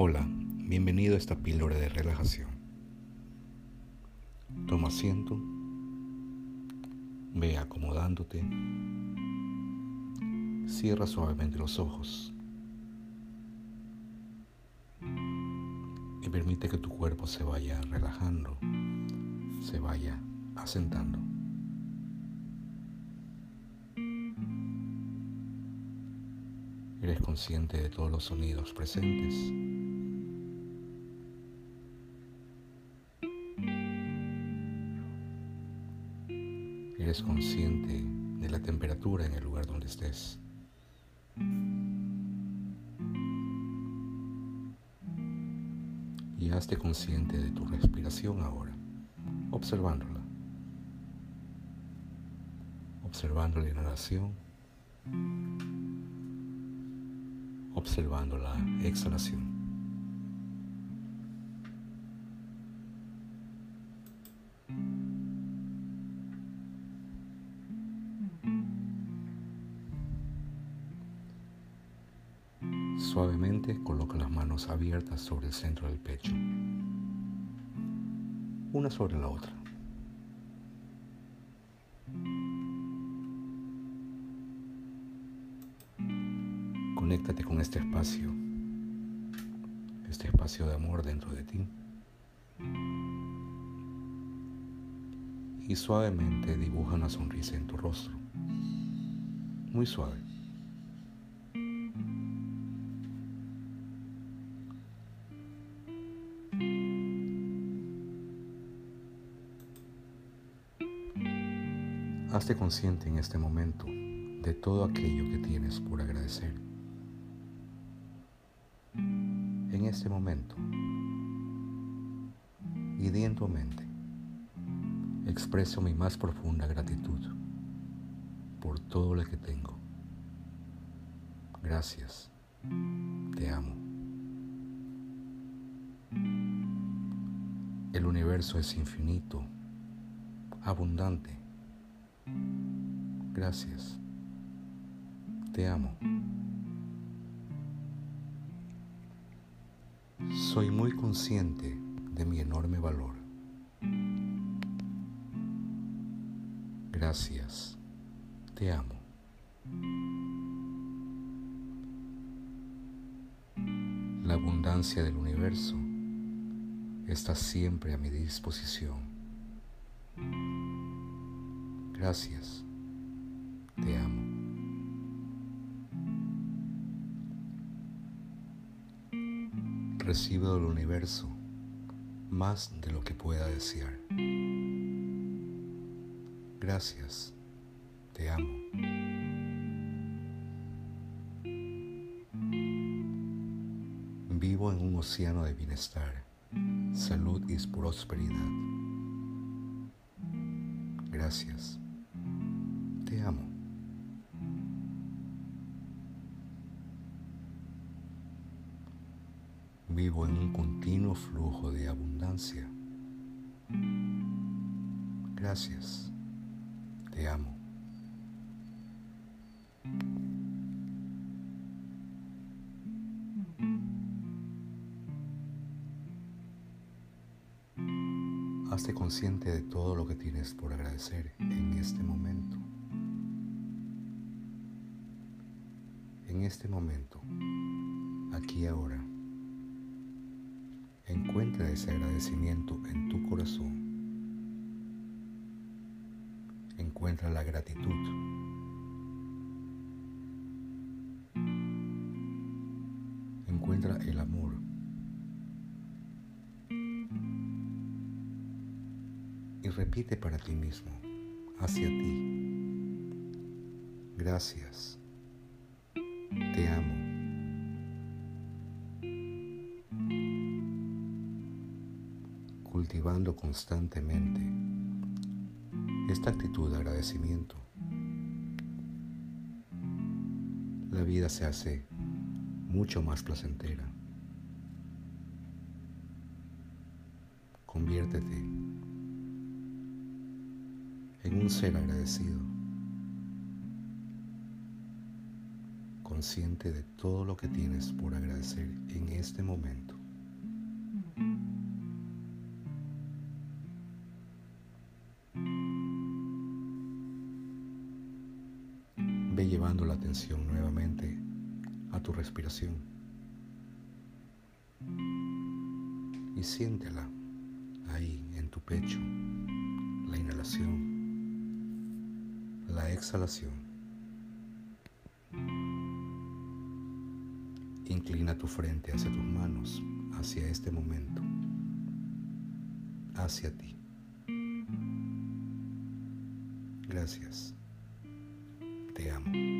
Hola, bienvenido a esta píldora de relajación. Toma asiento, ve acomodándote, cierra suavemente los ojos y permite que tu cuerpo se vaya relajando, se vaya asentando. Eres consciente de todos los sonidos presentes. Eres consciente de la temperatura en el lugar donde estés. Y hazte consciente de tu respiración ahora, observándola. Observando la inhalación observando la exhalación. Suavemente coloca las manos abiertas sobre el centro del pecho, una sobre la otra. Conéctate con este espacio, este espacio de amor dentro de ti. Y suavemente dibuja una sonrisa en tu rostro. Muy suave. Hazte consciente en este momento de todo aquello que tienes por agradecer. En este momento y di en tu mente, expreso mi más profunda gratitud por todo lo que tengo. Gracias, te amo. El universo es infinito, abundante. Gracias, te amo. Soy muy consciente de mi enorme valor. Gracias. Te amo. La abundancia del universo está siempre a mi disposición. Gracias. Te amo. Recibo del universo más de lo que pueda desear. Gracias, te amo. Vivo en un océano de bienestar, salud y prosperidad. Gracias, vivo en un continuo flujo de abundancia. Gracias. Te amo. Hazte consciente de todo lo que tienes por agradecer en este momento. En este momento, aquí ahora. Encuentra ese agradecimiento en tu corazón. Encuentra la gratitud. Encuentra el amor. Y repite para ti mismo, hacia ti. Gracias. Te amo. Cultivando constantemente esta actitud de agradecimiento, la vida se hace mucho más placentera. Conviértete en un ser agradecido. consciente de todo lo que tienes por agradecer en este momento. Ve llevando la atención nuevamente a tu respiración y siéntela ahí en tu pecho, la inhalación, la exhalación. Inclina tu frente hacia tus manos, hacia este momento, hacia ti. Gracias. Thank you.